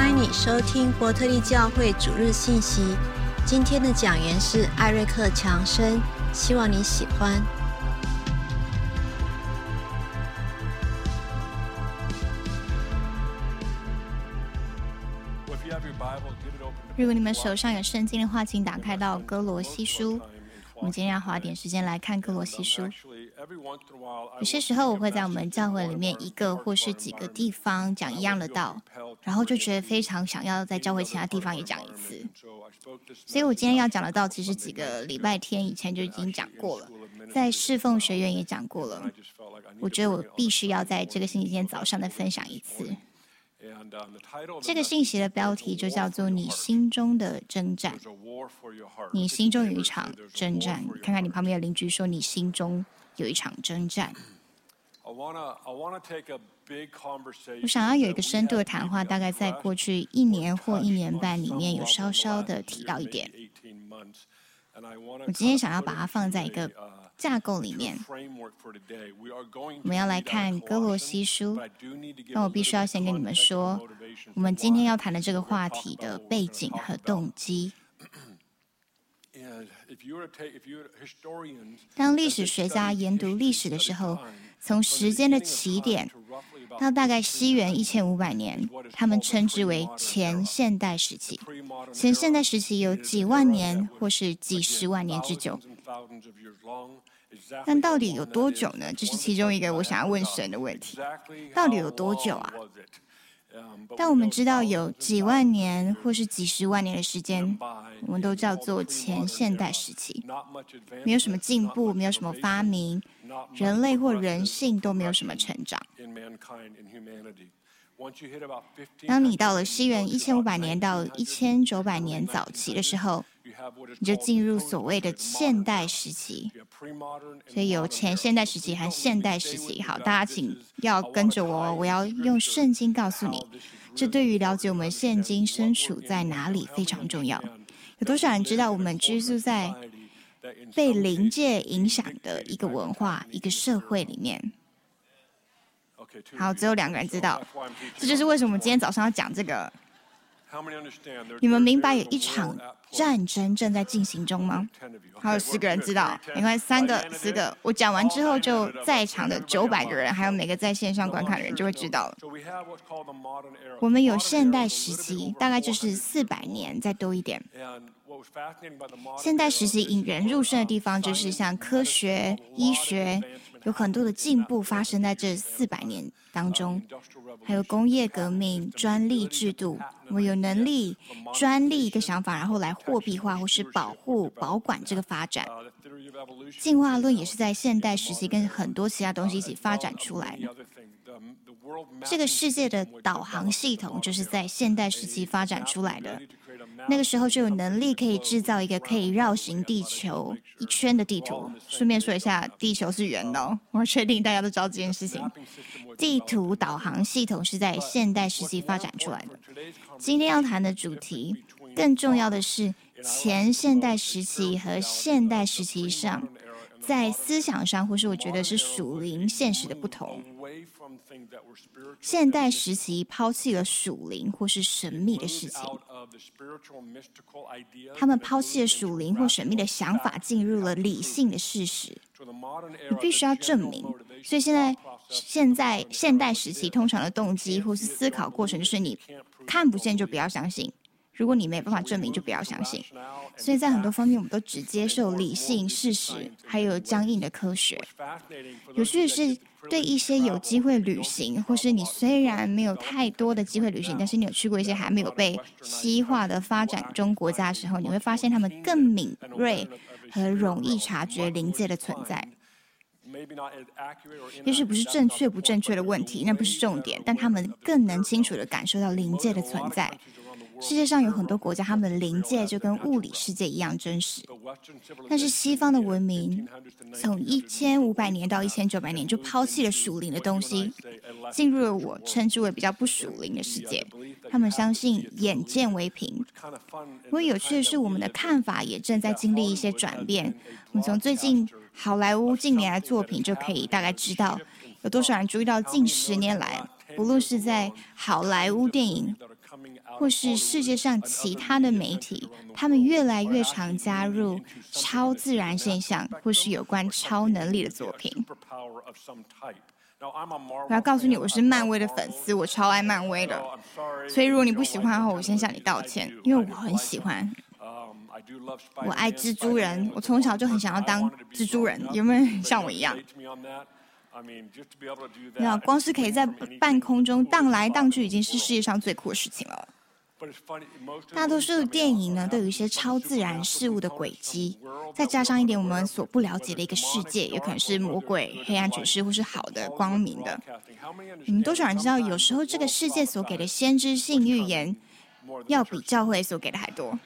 欢迎你收听伯特利教会主日信息。今天的讲员是艾瑞克·强生，希望你喜欢。如果你们手上有圣经的话，请打开到哥罗西书。我们今天要花点时间来看哥罗西书。有些时候，我会在我们教会里面一个或是几个地方讲一样的道，然后就觉得非常想要在教会其他地方也讲一次。所以我今天要讲的道，其实几个礼拜天以前就已经讲过了，在侍奉学院也讲过了。我觉得我必须要在这个星期天早上再分享一次。这个信息的标题就叫做“你心中的征战”。你心中有一场征战，看看你旁边的邻居说：“你心中有一场征战。”我想要有一个深度的谈话，大概在过去一年或一年半里面有稍稍的提到一点。我今天想要把它放在一个。架构里面，我们要来看哥罗西书。那我必须要先跟你们说，我们今天要谈的这个话题的背景和动机。当历史学家研读历史的时候，从时间的起点到大概西元一千五百年，他们称之为前现代时期。前现代时期有几万年或是几十万年之久。但到底有多久呢？这是其中一个我想要问神的问题。到底有多久啊？但我们知道有几万年或是几十万年的时间，我们都叫做前现代时期。没有什么进步，没有什么发明，人类或人性都没有什么成长。当你到了西元一千五百年到一千九百年早期的时候。你就进入所谓的现代时期，所以有前现代时期和现代时期。好，大家请要跟着我，我要用圣经告诉你，这对于了解我们现今身处在哪里非常重要。有多少人知道我们居住在被灵界影响的一个文化、一个社会里面？好，只有两个人知道，这就是为什么我们今天早上要讲这个。你们明白有一场战争正在进行中吗？还有四个人知道，没关系，三个、四个，我讲完之后，就在场的九百个人，还有每个在线上观看的人就会知道了。我们有现代时期，大概就是四百年再多一点。现代时期引人入胜的地方，就是像科学、医学。有很多的进步发生在这四百年当中，还有工业革命、专利制度，我们有能力专利一个想法，然后来货币化或是保护、保管这个发展。进化论也是在现代时期跟很多其他东西一起发展出来的。这个世界的导航系统就是在现代时期发展出来的。那个时候就有能力可以制造一个可以绕行地球一圈的地图。顺便说一下，地球是圆的，我确定大家都知道这件事情。地图导航系统是在现代时期发展出来的。今天要谈的主题，更重要的是前现代时期和现代时期上，在思想上或是我觉得是属灵现实的不同。现代时期抛弃了属灵或是神秘的事情，他们抛弃了属灵或神秘的想法，进入了理性的事实。你必须要证明。所以现在，现在现代时期通常的动机或是思考过程，就是你看不见就不要相信。如果你没办法证明，就不要相信。所以在很多方面，我们都只接受理性事实，还有僵硬的科学。有趣的是，对一些有机会旅行，或是你虽然没有太多的机会旅行，但是你有去过一些还没有被西化的发展中国家的时候，你会发现他们更敏锐和容易察觉临界的存在。也许不是正确不正确的问题，那不是重点，但他们更能清楚的感受到临界的存在。世界上有很多国家，他们的灵界就跟物理世界一样真实。但是西方的文明从一千五百年到一千九百年就抛弃了属灵的东西，进入了我称之为比较不属灵的世界。他们相信眼见为凭。不过有趣的是，我们的看法也正在经历一些转变。我们从最近好莱坞近年来作品就可以大概知道，有多少人注意到近十年来，不论是在好莱坞电影。或是世界上其他的媒体，他们越来越常加入超自然现象或是有关超能力的作品。我要告诉你，我是漫威的粉丝，我超爱漫威的。所以如果你不喜欢的话，我先向你道歉，因为我很喜欢。我爱蜘蛛人，我从小就很想要当蜘蛛人。有没有人像我一样？那光是可以在半空中荡来荡去，已经是世界上最酷的事情了。大多数电影呢，都有一些超自然事物的轨迹，再加上一点我们所不了解的一个世界，有可能是魔鬼、黑暗爵士，或是好的、光明的。你们多少人知道，有时候这个世界所给的先知性预言，要比教会所给的还多。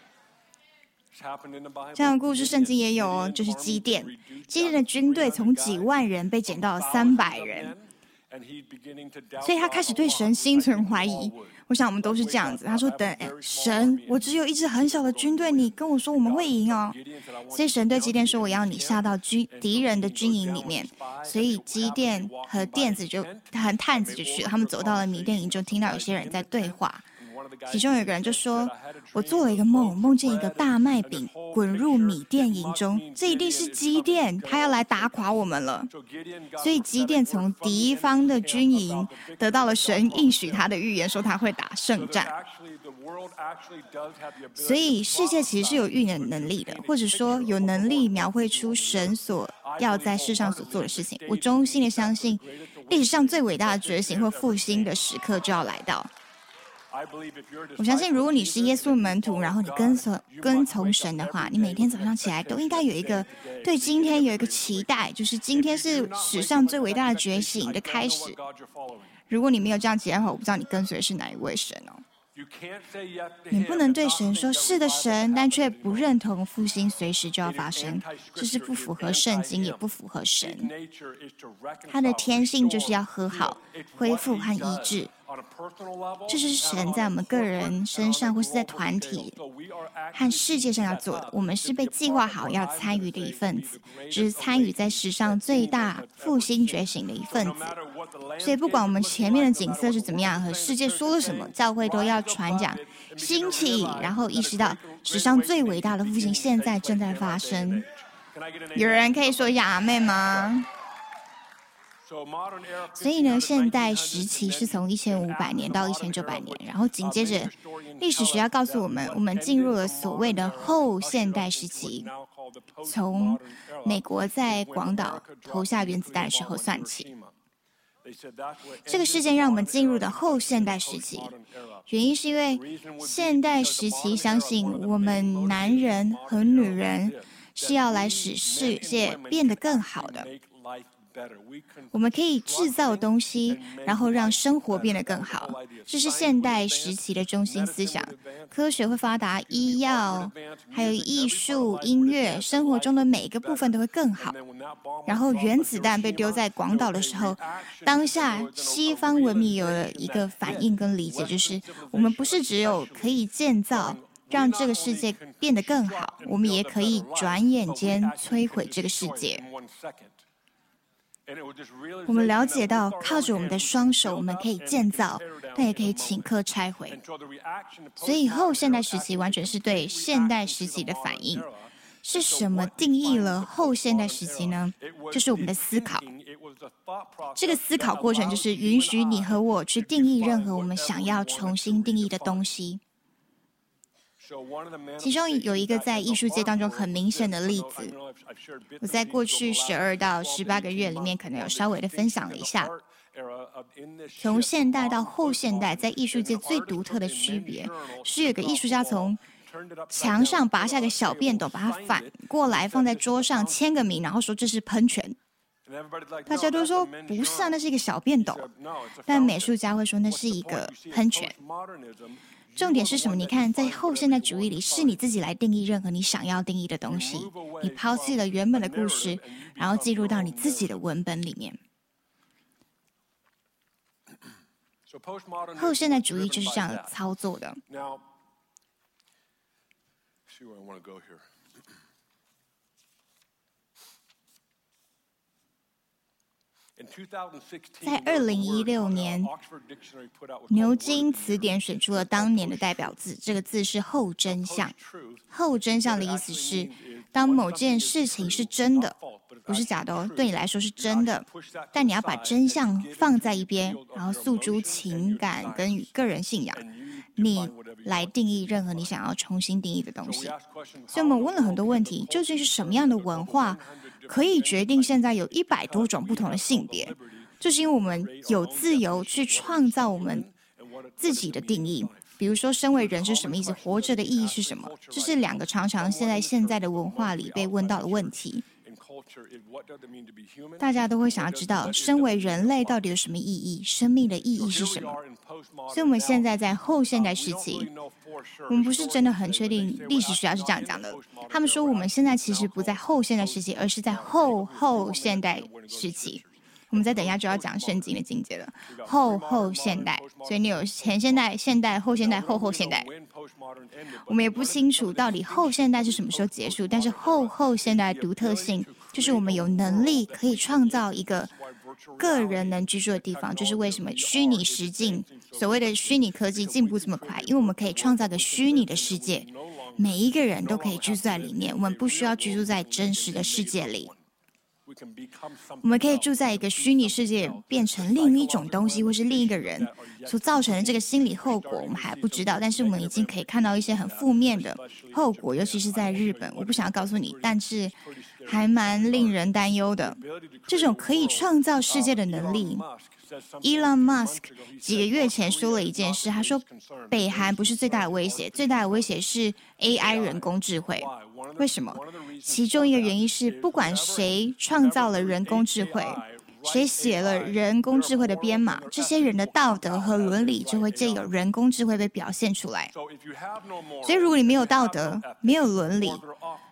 这样的故事圣经也有哦，就是基甸，基甸的军队从几万人被减到三百人，所以他开始对神心存怀疑。我想我们都是这样子。他说：“等神，我只有一支很小的军队，你跟我说我们会赢哦。”所以神对基甸说：“我要你下到军敌人的军营里面。”所以基甸和垫子就和探子就去了。他们走到了米甸营中，听到有些人在对话。其中有一个人就说：“我做了一个梦，梦见一个大麦饼滚入米店营中，这一定是基甸，他要来打垮我们了。”所以基甸从敌方的军营得到了神应许他的预言，说他会打胜战。所以世界其实是有预言能力的，或者说有能力描绘出神所要在世上所做的事情。我衷心的相信，历史上最伟大的觉醒或复兴的时刻就要来到。我相信，如果你是耶稣门徒，然后你跟从跟从神的话，你每天早上起来都应该有一个对今天有一个期待，就是今天是史上最伟大的觉醒的开始。如果你没有这样期待的话，我不知道你跟随的是哪一位神哦。你不能对神说是的神，但却不认同复兴随时就要发生，这是不符合圣经，也不符合神。他的天性就是要和好、恢复和医治。这是神在我们个人身上，或是在团体和世界上要做的。我们是被计划好要参与的一份子，只是参与在史上最大复兴觉醒的一份子。所以，不管我们前面的景色是怎么样，和世界说了什么，教会都要传讲兴起，然后意识到史上最伟大的复兴现在正在发生。有人可以说一下阿妹吗？所以呢，现代时期是从一千五百年到一千九百年，然后紧接着，历史学家告诉我们，我们进入了所谓的后现代时期，从美国在广岛投下原子弹的时候算起。这个事件让我们进入的后现代时期，原因是因为现代时期相信我们男人和女人是要来使世界变得更好的。我们可以制造东西，然后让生活变得更好。这是现代时期的中心思想。科学会发达，医药还有艺术、音乐，生活中的每一个部分都会更好。然后原子弹被丢在广岛的时候，当下西方文明有了一个反应跟理解，就是我们不是只有可以建造，让这个世界变得更好，我们也可以转眼间摧毁这个世界。我们了解到，靠着我们的双手，我们可以建造，但也可以请客拆毁。所以后现代时期完全是对现代时期的反应。是什么定义了后现代时期呢？就是我们的思考。这个思考过程就是允许你和我去定义任何我们想要重新定义的东西。其中有一个在艺术界当中很明显的例子，我在过去十二到十八个月里面可能有稍微的分享了一下。从现代到后现代，在艺术界最独特的区别是，有个艺术家从墙上拔下个小便斗，把它反过来放在桌上，签个名，然后说这是喷泉。大家都说不是啊，那是一个小便斗。但美术家会说那是一个喷泉。重点是什么？你看，在后现代主义里，是你自己来定义任何你想要定义的东西。你抛弃了原本的故事，然后进入到你自己的文本里面。后现代主义就是这样操作的。在二零一六年，牛津词典选出了当年的代表字，这个字是“后真相”。后真相的意思是，当某件事情是真的，不是假的哦，对你来说是真的，但你要把真相放在一边，然后诉诸情感跟个人信仰，你来定义任何你想要重新定义的东西。所以我们问了很多问题：究竟是什么样的文化？可以决定现在有一百多种不同的性别，就是因为我们有自由去创造我们自己的定义。比如说，身为人是什么意思？活着的意义是什么？这是两个常常现在现在的文化里被问到的问题。大家都会想要知道，身为人类到底有什么意义？生命的意义是什么？所以，我们现在在后现代时期，我们不是真的很确定。历史学家是这样讲的，他们说我们现在其实不在后现代时期，而是在后后现代时期。我们再等一下就要讲圣经的境界了，后后现代。所以你有前现代、现代、后现代、后后现代。我们也不清楚到底后现代是什么时候结束，但是后后现代独特性就是我们有能力可以创造一个个人能居住的地方。就是为什么虚拟实境所谓的虚拟科技进步这么快，因为我们可以创造个虚拟的世界，每一个人都可以居住在里面，我们不需要居住在真实的世界里。我们可以住在一个虚拟世界，变成另一种东西，或是另一个人所造成的这个心理后果，我们还不知道。但是我们已经可以看到一些很负面的后果，尤其是在日本。我不想要告诉你，但是还蛮令人担忧的。这种可以创造世界的能力。Elon Musk 几个月前说了一件事，他说北韩不是最大的威胁，最大的威胁是 AI 人工智慧。为什么？其中一个原因是，不管谁创造了人工智慧。谁写了人工智慧的编码？这些人的道德和伦理就会借由人工智慧被表现出来。所以，如果你没有道德、没有伦理，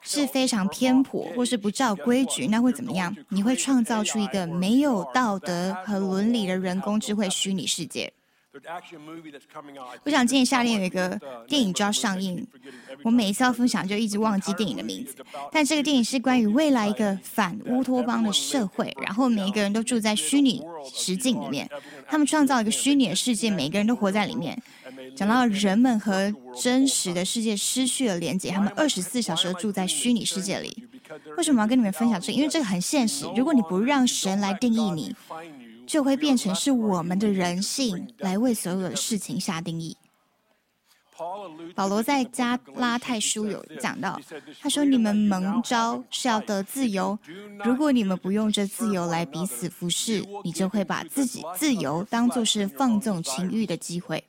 是非常偏颇或是不照规矩，那会怎么样？你会创造出一个没有道德和伦理的人工智慧虚拟世界。我想今年夏天有一个电影就要上映，我每一次要分享就一直忘记电影的名字。但这个电影是关于未来一个反乌托邦的社会，然后每一个人都住在虚拟实境里面，他们创造一个虚拟的世界，每个人都活在里面。讲到人们和真实的世界失去了连接，他们二十四小时都住在虚拟世界里。为什么要跟你们分享这个？因为这个很现实。如果你不让神来定义你。就会变成是我们的人性来为所有的事情下定义。保罗在加拉太书有讲到，他说：“你们蒙召是要得自由，如果你们不用这自由来彼此服侍，你就会把自己自由当做是放纵情欲的机会。”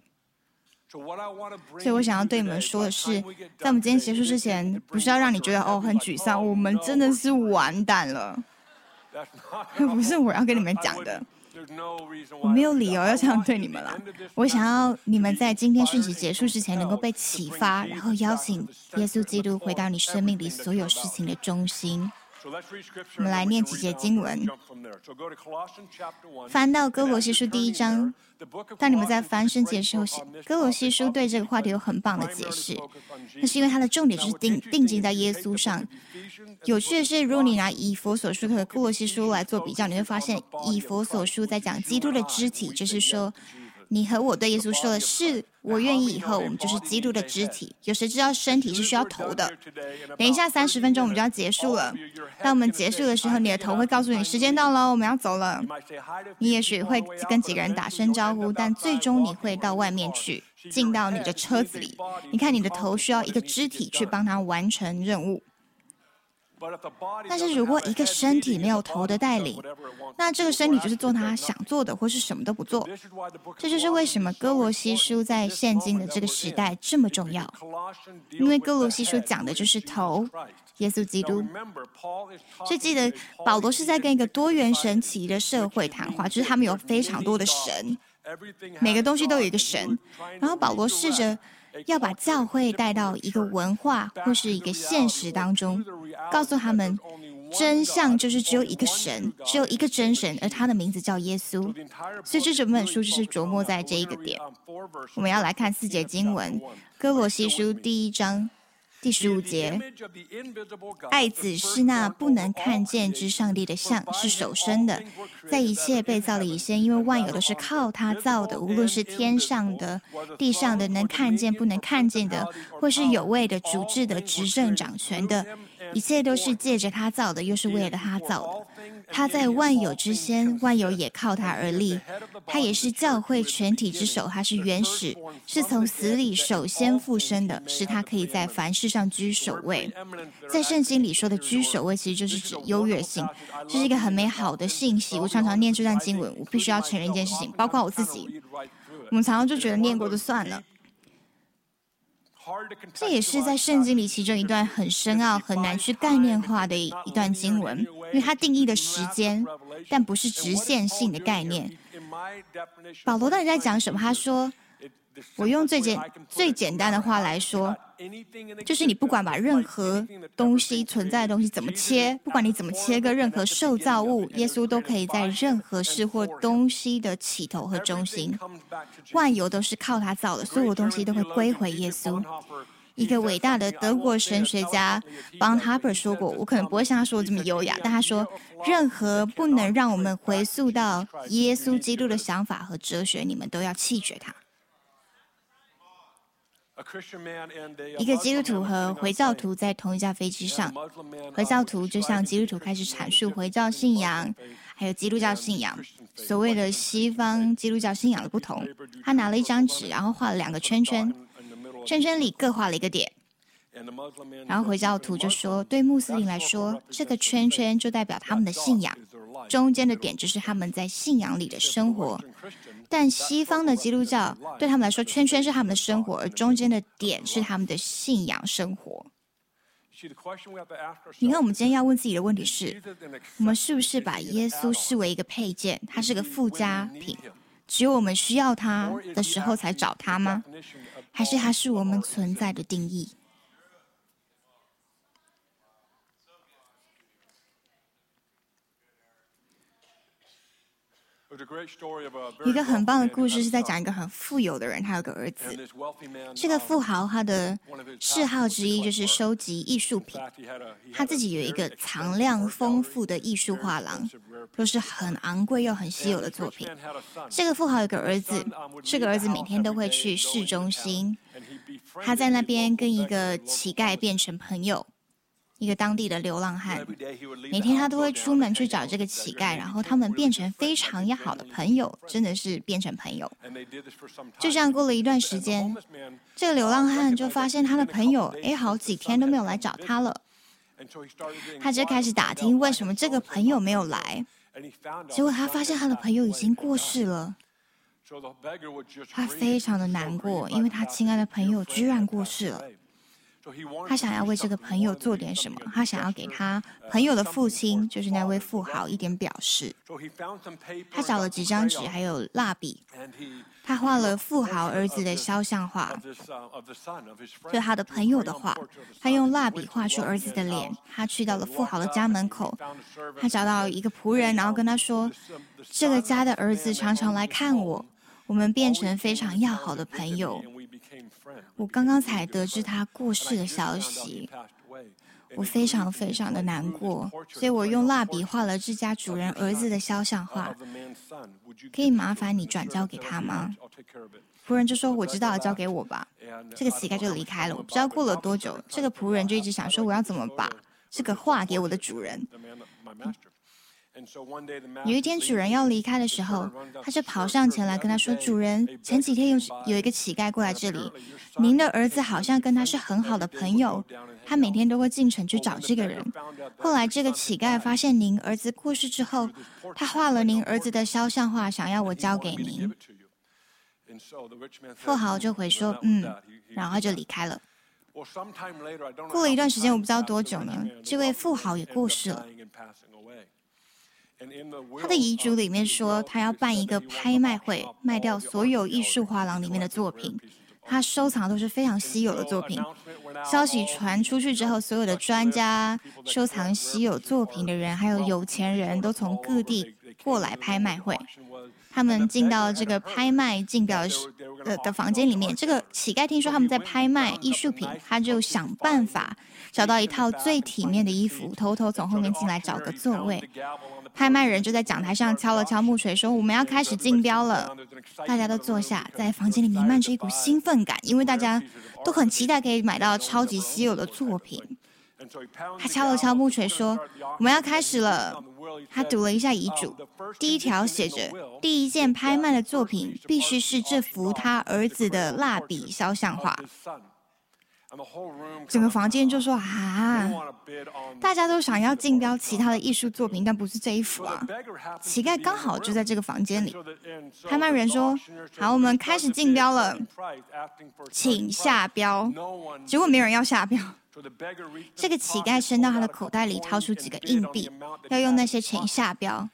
所以我想要对你们说的是，在我们今天结束之前，不是要让你觉得哦很沮丧，我们真的是完蛋了。不是我要跟你们讲的。我没有理由要这样对你们了。我想要你们在今天讯息结束之前能够被启发，然后邀请耶稣基督回到你生命里所有事情的中心。我们来念几节经文。翻到哥罗西书第一章，当你们在翻圣经的时候，哥罗西书对这个话题有很棒的解释。那是因为它的重点就是定定睛在耶稣上。有趣的是，如果你拿以佛所书和哥罗西书来做比较，你会发现以佛所书在讲基督的肢体，就是说。你和我对耶稣说的是，我愿意以后我们就是基督的肢体。有谁知道身体是需要头的？等一下三十分钟我们就要结束了。当我们结束的时候，你的头会告诉你时间到了，我们要走了。你也许会跟几个人打声招呼，但最终你会到外面去，进到你的车子里。你看，你的头需要一个肢体去帮他完成任务。但是如果一个身体没有头的带领，那这个身体就是做他想做的，或是什么都不做。这就是为什么哥罗西书在现今的这个时代这么重要，因为哥罗西书讲的就是头，耶稣基督。所以记得保罗是在跟一个多元神奇的社会谈话，就是他们有非常多的神，每个东西都有一个神。然后保罗试着。要把教会带到一个文化或是一个现实当中，告诉他们真相就是只有一个神，只有一个真神，而他的名字叫耶稣。所以这整本书就是琢磨在这一个点。我们要来看四节经文，《哥罗西书》第一章第十五节，爱子是那不能看见之上帝的像，是手生的，在一切被造的以先，因为万有都是靠他造的，无论是天上的、地上的，能看见不能看见的，或是有位的、主治的、执政掌权的。一切都是借着他造的，又是为了他造的。他在万有之先，万有也靠他而立。他也是教会全体之首，他是原始，是从死里首先复生的，使他可以在凡事上居首位。在圣经里说的居首位，其实就是指优越性，这是一个很美好的信息。我常常念这段经文，我必须要承认一件事情，包括我自己，我们常常就觉得念过就算了。这也是在圣经里其中一段很深奥、很难去概念化的一段经文，因为它定义的时间，但不是直线性的概念。保罗到底在讲什么？他说。我用最简最简单的话来说，就是你不管把任何东西存在的东西怎么切，不管你怎么切割任何受造物，耶稣都可以在任何事或东西的起头和中心。万有都是靠他造的，所有东西都会归回耶稣。一个伟大的德国神学家 Bonhoeffer 说过，我可能不会像他说的这么优雅，但他说，任何不能让我们回溯到耶稣基督的想法和哲学，你们都要弃绝它。一个基督徒和回教徒在同一架飞机上，回教徒就向基督徒开始阐述回教信仰，还有基督教信仰，所谓的西方基督教信仰的不同。他拿了一张纸，然后画了两个圈圈，圈圈里各画了一个点。然后回教徒就说，对穆斯林来说，这个圈圈就代表他们的信仰，中间的点就是他们在信仰里的生活。但西方的基督教对他们来说，圈圈是他们的生活，而中间的点是他们的信仰生活。你看，我们今天要问自己的问题是：我们是不是把耶稣视为一个配件？它是个附加品，只有我们需要它的时候才找它吗？还是它是我们存在的定义？一个很棒的故事是在讲一个很富有的人，他有个儿子。这个富豪他的嗜好之一就是收集艺术品，他自己有一个藏量丰富的艺术画廊，都是很昂贵又很稀有的作品。这个富豪有个儿子，这个儿子每天都会去市中心，他在那边跟一个乞丐变成朋友。一个当地的流浪汉，每天他都会出门去找这个乞丐，然后他们变成非常要好的朋友，真的是变成朋友。就这样过了一段时间，这个流浪汉就发现他的朋友，哎，好几天都没有来找他了。他就开始打听为什么这个朋友没有来，结果他发现他的朋友已经过世了。他非常的难过，因为他亲爱的朋友居然过世了。他想要为这个朋友做点什么，他想要给他朋友的父亲，就是那位富豪一点表示。他找了几张纸，还有蜡笔，他画了富豪儿子的肖像画，就他的朋友的画。他用蜡笔画出儿子的脸。他去到了富豪的家门口，他找到一个仆人，然后跟他说：“这个家的儿子常常来看我，我们变成非常要好的朋友。”我刚刚才得知他过世的消息，我非常非常的难过，所以我用蜡笔画了这家主人儿子的肖像画。可以麻烦你转交给他吗？仆人就说：“我知道，交给我吧。”这个乞丐就离开了。我不知道过了多久，这个仆人就一直想说：“我要怎么把这个画给我的主人？”有一天，主人要离开的时候，他就跑上前来跟他说：“主人，前几天有有一个乞丐过来这里，您的儿子好像跟他是很好的朋友，他每天都会进城去找这个人。后来，这个乞丐发现您儿子过世之后，他画了您儿子的肖像画，想要我交给您。”富豪就回说：“嗯。”然后就离开了。过了一段时间，我不知道多久呢，这位富豪也过世了。他的遗嘱里面说，他要办一个拍卖会，卖掉所有艺术画廊里面的作品。他收藏都是非常稀有的作品。消息传出去之后，所有的专家、收藏稀有作品的人，还有有钱人都从各地过来拍卖会。他们进到这个拍卖竞标呃的房间里面，这个乞丐听说他们在拍卖艺术品，他就想办法找到一套最体面的衣服，偷偷从后面进来找个座位。拍卖人就在讲台上敲了敲木锤，说：“我们要开始竞标了。”大家都坐下，在房间里弥漫着一股兴奋感，因为大家都很期待可以买到超级稀有的作品。他敲了敲木锤，说：“我们要开始了。”他读了一下遗嘱，第一条写着：“第一件拍卖的作品必须是这幅他儿子的蜡笔肖像画。”整个房间就说啊，大家都想要竞标其他的艺术作品，但不是这一幅啊。乞丐刚好就在这个房间里。拍卖人说：“好，我们开始竞标了，请下标。”结果没有人要下标。这个乞丐伸到他的口袋里，掏出几个硬币，要用那些钱下标。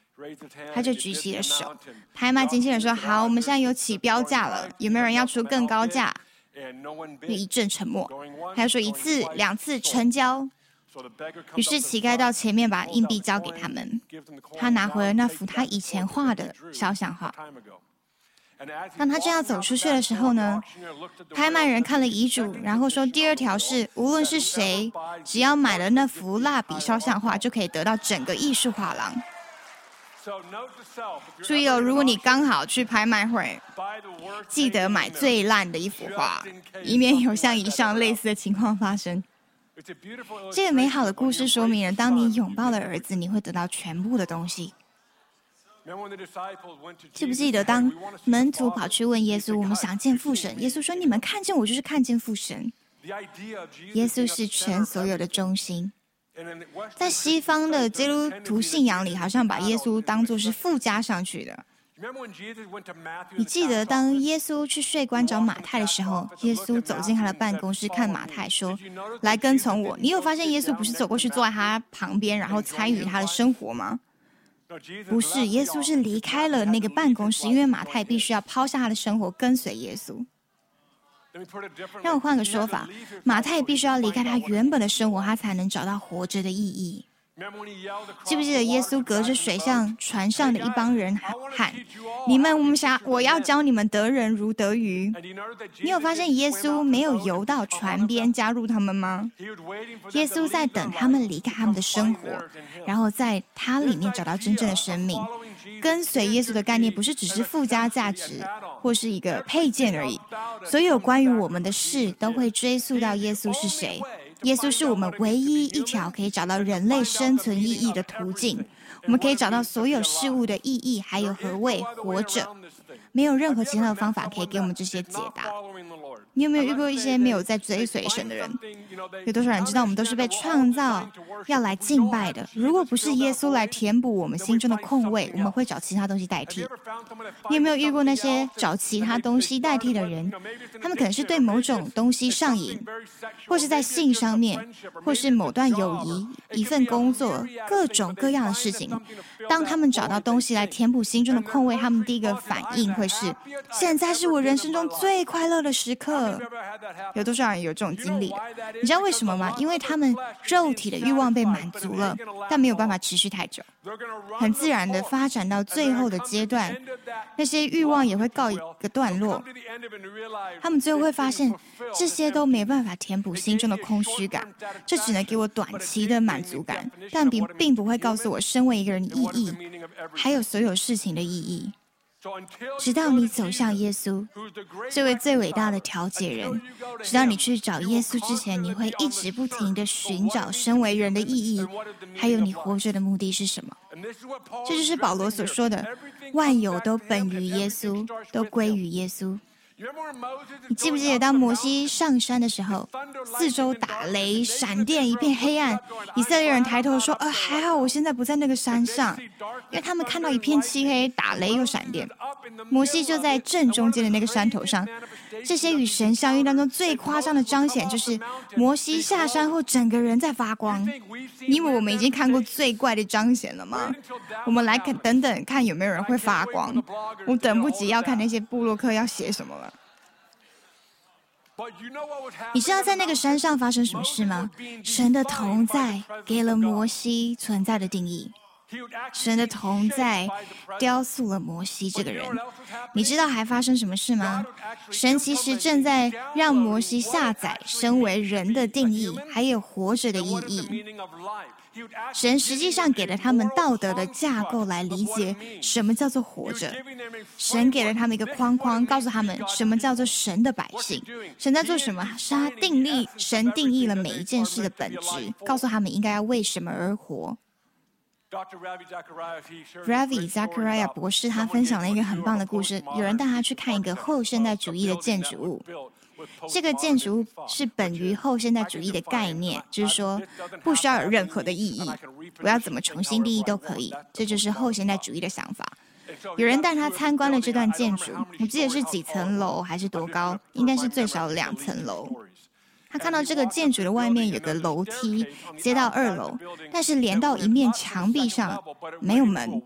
他就举起了手。拍卖经纪人说：“好，我们现在有起标价了，有没有人要出更高价？”一阵沉默，他说一次、两次成交。于是乞丐到前面把硬币交给他们，他拿回了那幅他以前画的肖像画。当他正要走出去的时候呢，拍卖人看了遗嘱，然后说第二条是无论是谁，只要买了那幅蜡笔肖像画，就可以得到整个艺术画廊。注意哦，如果你刚好去拍卖会，记得买最烂的一幅画，以免有像以上类似的情况发生。这个美好的故事说明了，当你拥抱了儿子，你会得到全部的东西。记不记得当门徒跑去问耶稣：“我们想见父神。”耶稣说：“你们看见我，就是看见父神。”耶稣是全所有的中心。在西方的基督徒信仰里，好像把耶稣当作是附加上去的。你记得当耶稣去税关找马太的时候，耶稣走进他的办公室，看马太说：“来跟从我。”你有发现耶稣不是走过去坐在他旁边，然后参与他的生活吗？不是，耶稣是离开了那个办公室，因为马太必须要抛下他的生活，跟随耶稣。让我换个说法，马太必须要离开他原本的生活，他才能找到活着的意义。记不记得耶稣隔着水向船上的一帮人喊：“你们，我们想，我要教你们得人如得鱼。”你有发现耶稣没有游到船边加入他们吗？耶稣在等他们离开他们的生活，然后在他里面找到真正的生命。跟随耶稣的概念不是只是附加价值或是一个配件而已，所有关于我们的事都会追溯到耶稣是谁。耶稣是我们唯一一条可以找到人类生存意义的途径。我们可以找到所有事物的意义，还有何谓活着。没有任何其他的方法可以给我们这些解答。你有没有遇过一些没有在追随神的人？有多少人知道我们都是被创造要来敬拜的？如果不是耶稣来填补我们心中的空位，我们会找其他东西代替。你有没有遇过那些找其他东西代替的人？他们可能是对某种东西上瘾，或是在性上面，或是某段友谊、一份工作、各种各样的事情。当他们找到东西来填补心中的空位，他们第一个反应会是：现在是我人生中最快乐的时刻。有多少人有这种经历？你知道为什么吗？因为他们肉体的欲望被满足了，但没有办法持续太久，很自然的发展到最后的阶段，那些欲望也会告一个段落。他们最后会发现，这些都没办法填补心中的空虚感，这只能给我短期的满足感，但并并不会告诉我身为一个人的意义，还有所有事情的意义。直到你走向耶稣，这位最伟大的调解人，直到你去找耶稣之前，你会一直不停的寻找身为人的意义，还有你活着的目的是什么。这就是保罗所说的：万有都本于耶稣，都归于耶稣。你记不记得当摩西上山的时候，四周打雷、闪电，一片黑暗。以色列人抬头说：“呃，还好我现在不在那个山上，因为他们看到一片漆黑，打雷又闪电。”摩西就在正中间的那个山头上。这些与神相遇当中最夸张的彰显，就是摩西下山后，整个人在发光。你以为我们已经看过最怪的彰显了吗？我们来看，等等看有没有人会发光。我等不及要看那些布洛克要写什么了。你知道在那个山上发生什么事吗？神的同在给了摩西存在的定义。神的同在雕塑了摩西这个人。你知道还发生什么事吗？神其实正在让摩西下载身为人的定义，还有活着的意义。神实际上给了他们道德的架构来理解什么叫做活着。神给了他们一个框框，告诉他们什么叫做神的百姓。神在做什么？是他定义，神定义了每一件事的本质，告诉他们应该要为什么而活。Ravi Zachariah 博士他分享了一个很棒的故事，有人带他去看一个后现代主义的建筑物。这个建筑物是本于后现代主义的概念，就是说不需要有任何的意义，我要怎么重新定义都可以。这就是后现代主义的想法。有人带他参观了这段建筑，我记得是几层楼还是多高？应该是最少两层楼。他看到这个建筑的外面有个楼梯接到二楼，但是连到一面墙壁上没有门。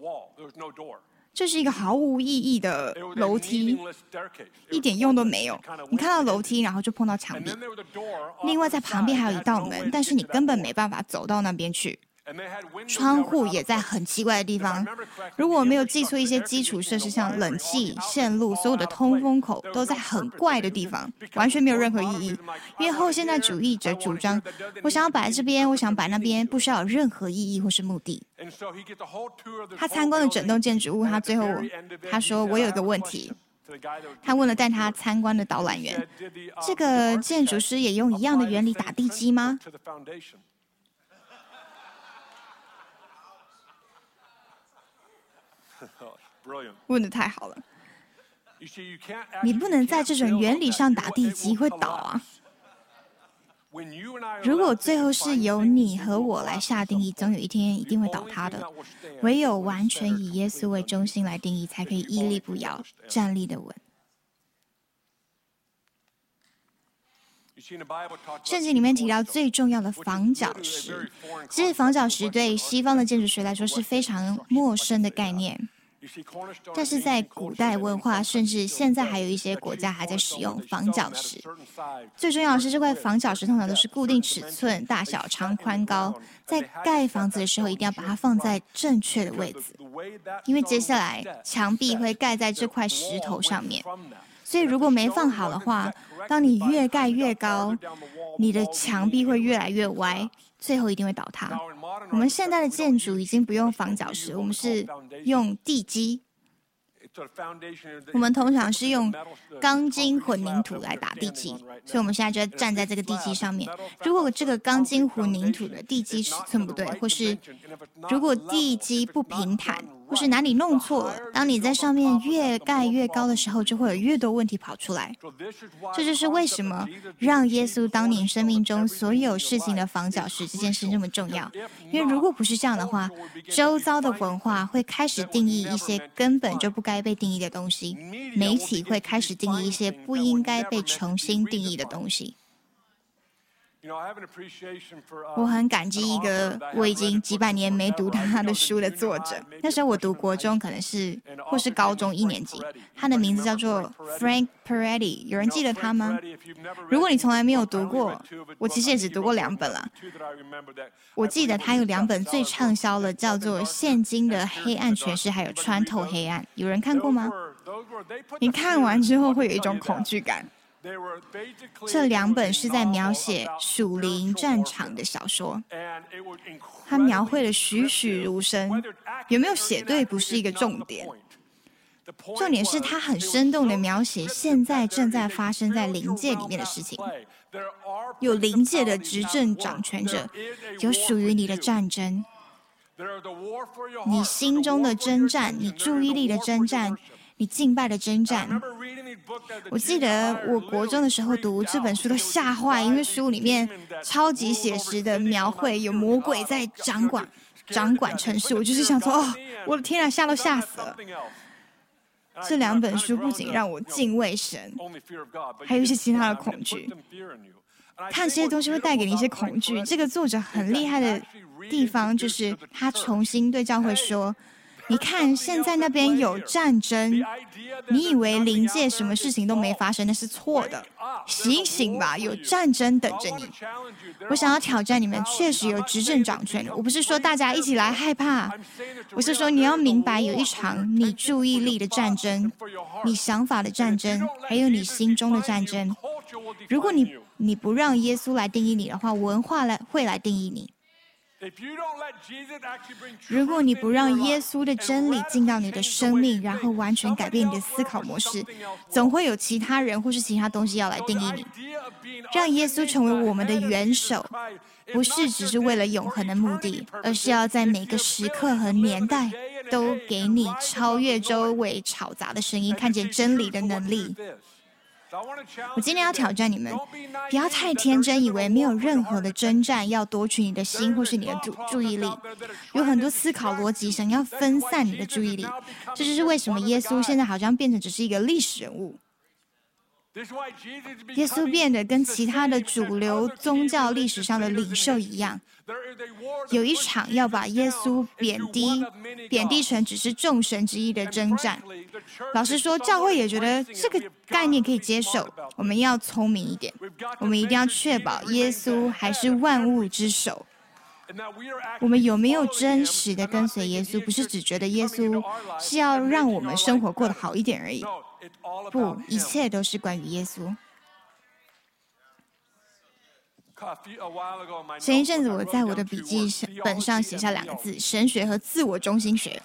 这是一个毫无意义的楼梯，一点用都没有。你看到楼梯，然后就碰到墙壁。另外，在旁边还有一道门，但是你根本没办法走到那边去。窗户也在很奇怪的地方。如果我没有记错，一些基础设施像冷气、线路、所有的通风口都在很怪的地方，完全没有任何意义。因为后现代主义者主张，我想要摆这边，我想摆那边，不需要有任何意义或是目的。他参观了整栋建筑物，他最后他说：“我有一个问题。”他问了带他参观的导览员：“这个建筑师也用一样的原理打地基吗？”问的太好了，你不能在这种原理上打地基，会倒啊。如果最后是由你和我来下定义，总有一天一定会倒塌的。唯有完全以耶稣为中心来定义，才可以屹立不摇，站立的稳。圣经里面提到最重要的防角石，其实防角石对西方的建筑学来说是非常陌生的概念。但是在古代文化，甚至现在还有一些国家还在使用防角石。最重要的是，这块防角石通常都是固定尺寸、大小、长、宽、高。在盖房子的时候，一定要把它放在正确的位置，因为接下来墙壁会盖在这块石头上面。所以如果没放好的话，当你越盖越高，你的墙壁会越来越歪。最后一定会倒塌。我们现在的建筑已经不用防角石，我们是用地基。我们通常是用钢筋混凝土来打地基，所以我们现在就要站在这个地基上面。如果这个钢筋混凝土的地基尺寸不对，或是如果地基不平坦。或是哪里弄错了？当你在上面越盖越高的时候，就会有越多问题跑出来。这就是为什么让耶稣当你生命中所有事情的房角石这件事那么重要。因为如果不是这样的话，周遭的文化会开始定义一些根本就不该被定义的东西，媒体会开始定义一些不应该被重新定义的东西。我很感激一个我已经几百年没读他的书的作者。那时候我读国中，可能是或是高中一年级。他的名字叫做 Frank Peretti，有人记得他吗？如果你从来没有读过，我其实也只读过两本了。我记得他有两本最畅销的，叫做《现今的黑暗诠释》，还有《穿透黑暗》。有人看过吗？你看完之后会有一种恐惧感。这两本是在描写属灵战场的小说，他描绘的栩栩如生。有没有写对不是一个重点，重点是他很生动的描写现在正在发生在灵界里面的事情。有灵界的执政掌权者，有属于你的战争，你心中的征战，你注意力的征战。你敬拜的征战，我记得我国中的时候读这本书都吓坏，因为书里面超级写实的描绘有魔鬼在掌管掌管城市，我就是想说，哦，我的天啊，吓都吓死了。这两本书不仅让我敬畏神，还有一些其他的恐惧。看这些东西会带给你一些恐惧。这个作者很厉害的地方就是他重新对教会说。你看，现在那边有战争，你以为临界什么事情都没发生，那是错的。醒醒吧，有战争等着你。我想要挑战你们，确实有执政掌权。我不是说大家一起来害怕，我是说你要明白，有一场你注意力的战争，你想法的战争，还有你心中的战争。如果你你不让耶稣来定义你的话，文化来会来定义你。如果你不让耶稣的真理进到你的生命，然后完全改变你的思考模式，总会有其他人或是其他东西要来定义你。让耶稣成为我们的元首，不是只是为了永恒的目的，而是要在每个时刻和年代都给你超越周围吵杂的声音，看见真理的能力。我今天要挑战你们，不要太天真，以为没有任何的征战要夺取你的心或是你的注注意力。有很多思考逻辑想要分散你的注意力，这就是为什么耶稣现在好像变成只是一个历史人物。耶稣变得跟其他的主流宗教历史上的领袖一样。有一场要把耶稣贬低、贬低成只是众神之一的征战。老实说，教会也觉得这个概念可以接受。我们要聪明一点，我们一定要确保耶稣还是万物之首。我们有没有真实的跟随耶稣？不是只觉得耶稣是要让我们生活过得好一点而已。不，一切都是关于耶稣。前一阵子，我在我的笔记本上写下两个字：神学和自我中心学。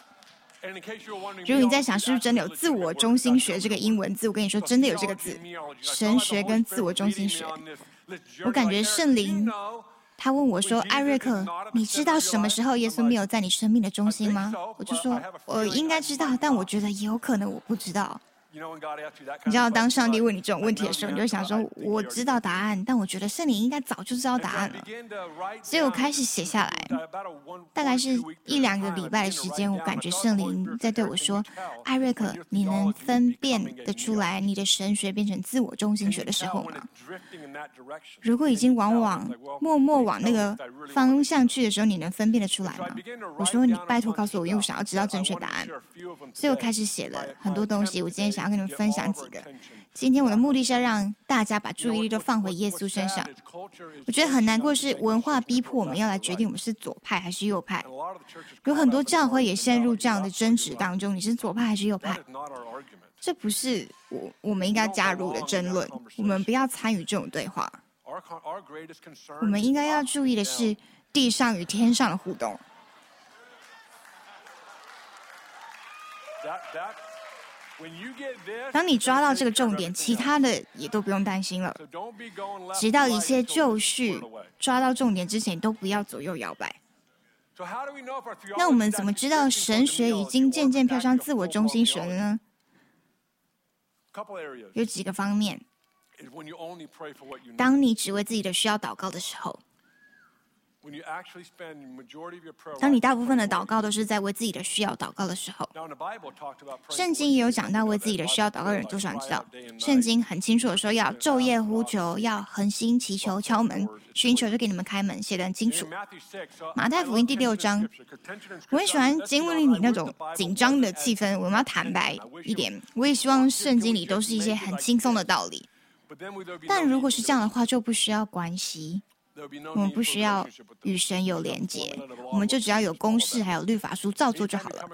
如果你在想是不是真的有自我中心学这个英文字，我跟你说，真的有这个字，神学跟自我中心学。我感觉圣灵，他问我说：“艾瑞克，你知道什么时候耶稣没有在你生命的中心吗？”我就说：“我应该知道，但我觉得也有可能我不知道。”你知道，当上帝问你这种问题的时候，你就想说：“我知道答案，但我觉得圣灵应该早就知道答案了。”所以我开始写下来，大概是一两个礼拜的时间，我感觉圣灵在对我说：“艾瑞克，你能分辨得出来你的神学变成自我中心学的时候吗？如果已经往往默默往那个方向去的时候，你能分辨得出来吗？”我说：“你拜托告诉我，因为我想要知道正确答案。”所以我开始写了很多东西。我今天想要跟你们分享几个。今天我的目的是要让大家把注意力都放回耶稣身上。我觉得很难过是文化逼迫我们要来决定我们是左派还是右派。有很多教会也陷入这样的争执当中：你是左派还是右派？这不是我我们应该加入的争论。我们不要参与这种对话。我们应该要注意的是地上与天上的互动。当你抓到这个重点，其他的也都不用担心了。直到一切就绪，抓到重点之前，都不要左右摇摆。那我们怎么知道神学已经渐渐飘向自我中心神了呢？有几个方面。当你只为自己的需要祷告的时候。当你大部分的祷告都是在为自己的需要祷告的时候，圣经也有讲到为自己的需要祷告的人多少知道？圣经很清楚的说，要昼夜呼求，要恒心祈求，敲门寻求就给你们开门，写的很清楚。马太福音第六章，我很喜欢经文里那种紧张的气氛，我们要坦白一点。我也希望圣经里都是一些很轻松的道理，但如果是这样的话，就不需要关系。我们不需要与神有连结，我们就只要有公式，还有律法书照做就好了。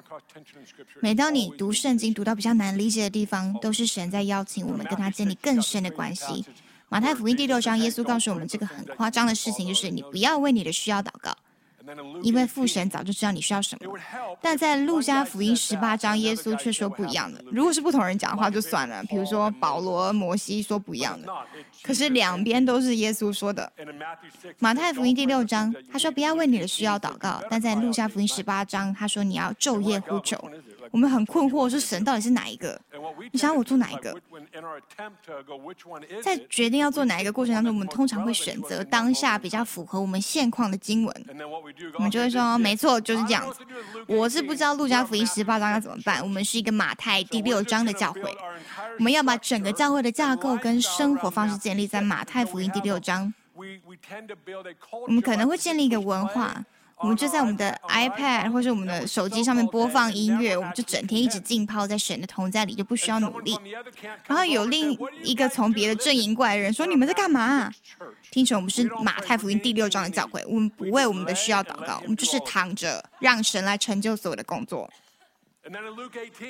每当你读圣经读到比较难理解的地方，都是神在邀请我们跟他建立更深的关系。马太福音第六章，耶稣告诉我们这个很夸张的事情，就是你不要为你的需要祷告。因为父神早就知道你需要什么，但在路加福音十八章，耶稣却说不一样的。如果是不同人讲的话就算了，比如说保罗、摩西说不一样的，可是两边都是耶稣说的。马太福音第六章，他说不要为你的需要祷告，但在路加福音十八章，他说你要昼夜呼求。我们很困惑，说神到底是哪一个？你想我做哪一个？在决定要做哪一个过程当中，我们通常会选择当下比较符合我们现况的经文。我们就会说，没错，就是这样子。我是不知道路加福音十八章要怎么办。我们是一个马太第六章的教会，我们要把整个教会的架构跟生活方式建立在马太福音第六章。我们可能会建立一个文化。我们就在我们的 iPad 或是我们的手机上面播放音乐，我们就整天一直浸泡在神的同在里，就不需要努力。然后有另一个从别的阵营过来的人说：“你们在干嘛？”听成我们是马太福音第六章的教会，我们不为我们的需要祷告，我们就是躺着让神来成就所有的工作。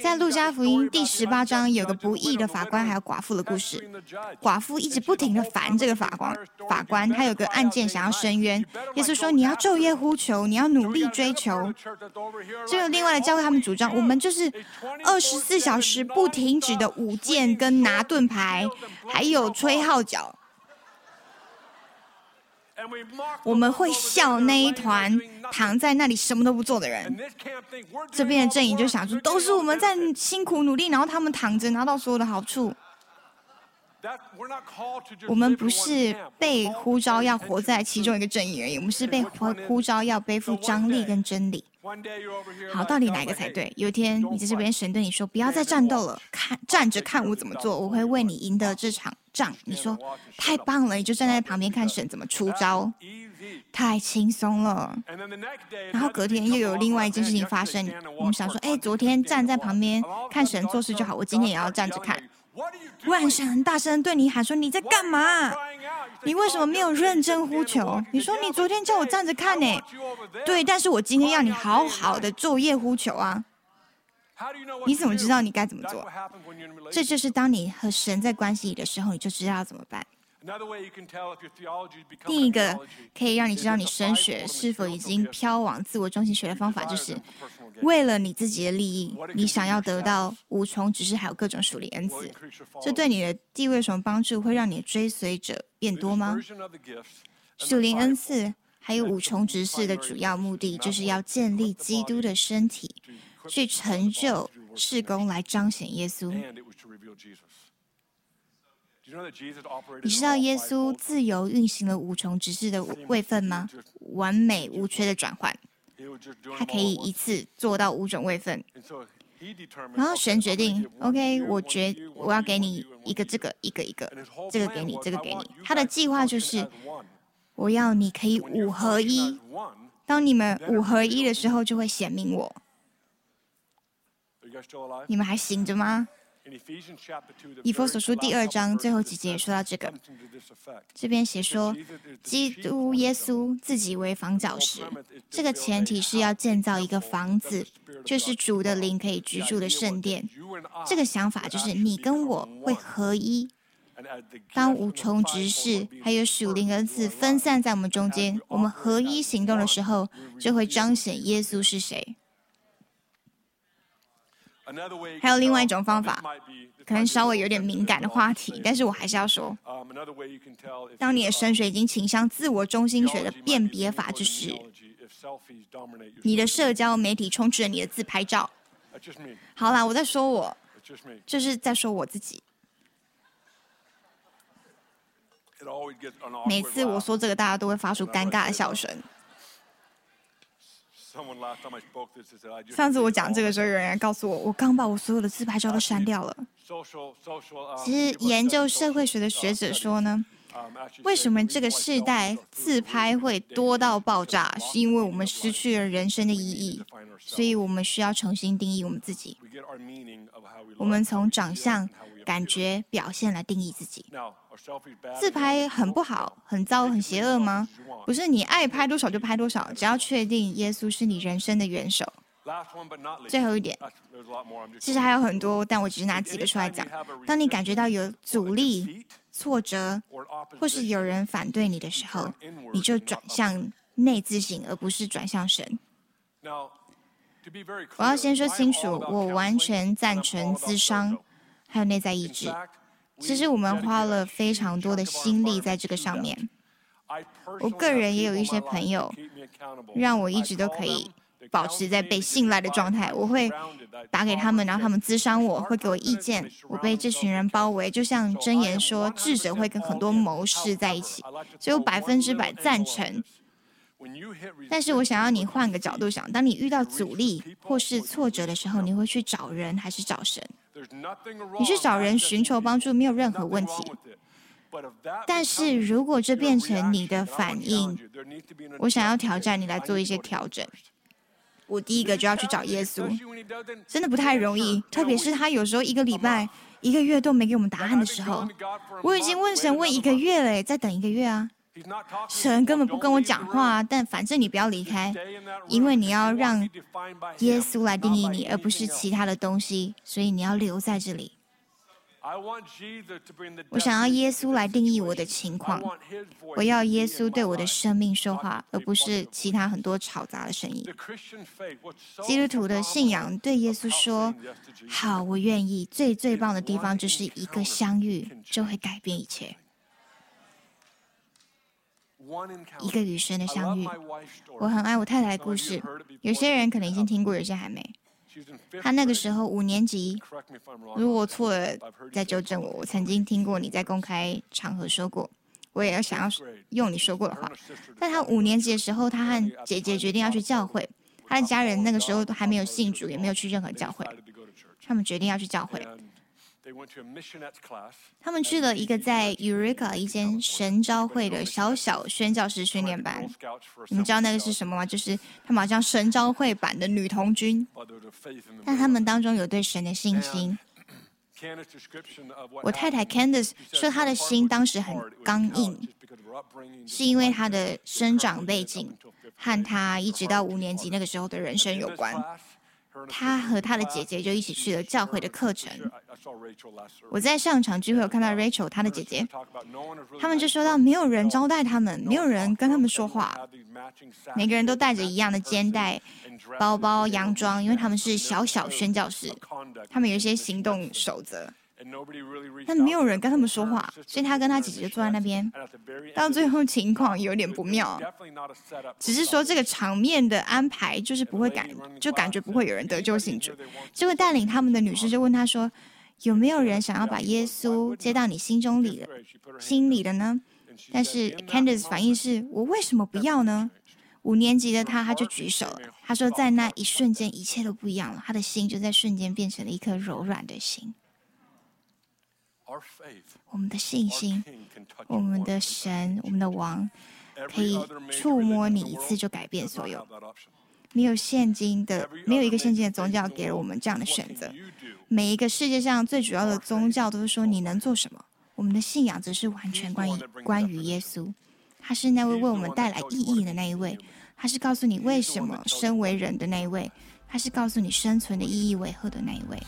在路加福音第十八章，有个不义的法官还有寡妇的故事。寡妇一直不停的烦这个法官，法官他有个案件想要申冤。耶稣说：“你要昼夜呼求，你要努力追求。”这个另外的教会他们主张，我们就是二十四小时不停止的舞剑跟拿盾牌，还有吹号角。我们会笑那一团躺在那里什么都不做的人。这边的阵营就想说，都是我们在辛苦努力，然后他们躺着拿到所有的好处。我们不是被呼召要活在其中一个阵营而已，我们是被呼呼召要背负张力跟真理。好，到底哪一个才对？有一天你在这边，神对你说：“不要再战斗了，看站着看我怎么做，我会为你赢得这场仗。”你说太棒了，你就站在旁边看神怎么出招，太轻松了。然后隔天又有另外一件事情发生，我们想说：“哎，昨天站在旁边看神做事就好，我今天也要站着看。”突然神很大声对你喊说：“你在干嘛？你为什么没有认真呼求？你说你昨天叫我站着看呢？对，但是我今天要你好好的昼夜呼求啊！你怎么知道你该怎么做？这就是当你和神在关系里的时候，你就知道怎么办。”另一个可以让你知道你升学是否已经飘往自我中心学的方法，就是为了你自己的利益，你想要得到五重只是，还有各种属灵恩赐，这对你的地位有什么帮助？会让你的追随者变多吗？属灵恩赐还有五重执事的主要目的，就是要建立基督的身体，去成就事工，来彰显耶稣。你知道耶稣自由运行了五重指示的位份吗？完美无缺的转换，他可以一次做到五种位份。然后神决定，OK，我决我要给你一个这个一个一个，这个给你，这个给你。他的计划就是，我要你可以五合一。当你们五合一的时候，就会显明我。你们还醒着吗？以佛所书第二章最后几节也说到这个，这边写说，基督耶稣自己为房角石，这个前提是要建造一个房子，就是主的灵可以居住的圣殿。这个想法就是你跟我会合一。当五重执事还有属灵恩赐分散在我们中间，我们合一行动的时候，就会彰显耶稣是谁。还有另外一种方法，可能稍微有点敏感的话题，但是我还是要说。当你的深水已经倾向自我中心学的辨别法，之时你的社交媒体充斥着你的自拍照。好啦，我在说我，就是在说我自己。每次我说这个，大家都会发出尴尬的笑声。上次我讲这个时候，有人告诉我，我刚把我所有的自拍照都删掉了。其实研究社会学的学者说呢，为什么这个世代自拍会多到爆炸？是因为我们失去了人生的意义，所以我们需要重新定义我们自己。我们从长相。感觉表现来定义自己，自拍很不好、很糟、很邪恶吗？不是，你爱拍多少就拍多少，只要确定耶稣是你人生的元首。最后一点，其实还有很多，但我只是拿几个出来讲。当你感觉到有阻力、挫折，或是有人反对你的时候，你就转向内自省，而不是转向神。我要先说清楚，我完全赞成自伤。还有内在意志，其实我们花了非常多的心力在这个上面。我个人也有一些朋友，让我一直都可以保持在被信赖的状态。我会打给他们，然后他们咨商我，会给我意见。我被这群人包围，就像箴言说，智者会跟很多谋士在一起，所以我百分之百赞成。但是我想要你换个角度想，当你遇到阻力或是挫折的时候，你会去找人还是找神？你去找人寻求帮助没有任何问题，但是如果这变成你的反应，我想要挑战你来做一些调整。我第一个就要去找耶稣，真的不太容易，特别是他有时候一个礼拜、一个月都没给我们答案的时候，我已经问神问一个月了，再等一个月啊！神根本不跟我讲话，但反正你不要离开，因为你要让耶稣来定义你，而不是其他的东西，所以你要留在这里。我想要耶稣来定义我的情况，我要耶稣对我的生命说话，而不是其他很多吵杂的声音。基督徒的信仰对耶稣说：“好，我愿意。”最最棒的地方就是一个相遇就会改变一切，一个与神的相遇。我很爱我太太的故事，有些人可能已经听过，有些还没。他那个时候五年级，如果错了再纠正我。我曾经听过你在公开场合说过，我也要想要用你说过的话。在他五年级的时候，他和姐姐决定要去教会，他的家人那个时候都还没有信主，也没有去任何教会，他们决定要去教会。他们去了一个在 Eureka 一间神召会的小小宣教师训练班。你们知道那个是什么吗？就是他们好像神召会版的女童军。但他们当中有对神的信心。我太太 Candice 说，她的心当时很刚硬，是因为她的生长背景和她一直到五年级那个时候的人生有关。他和他的姐姐就一起去了教会的课程。我在上场聚会有看到 Rachel，他的姐姐，他们就说到没有人招待他们，没有人跟他们说话，每个人都带着一样的肩带、包包、洋装，因为他们是小小宣教士，他们有一些行动守则。但没有人跟他们说话，所以他跟他姐姐就坐在那边。到最后情况有点不妙，只是说这个场面的安排就是不会感，就感觉不会有人得救信主。这位带领他们的女士就问他说：“有没有人想要把耶稣接到你心中里的心里的呢？”但是 Candice 反应是：“我为什么不要呢？”五年级的他他就举手了，他说：“在那一瞬间，一切都不一样了，他的心就在瞬间变成了一颗柔软的心。”我们的信心，我们的神，我们的王，可以触摸你一次就改变所有。没有现今的，没有一个现今的宗教给了我们这样的选择。每一个世界上最主要的宗教都是说你能做什么。我们的信仰则是完全关于关于耶稣，他是那位为我们带来意义的那一位，他是告诉你为什么身为人的那一位，他是告诉你生存的意义为何的那一位。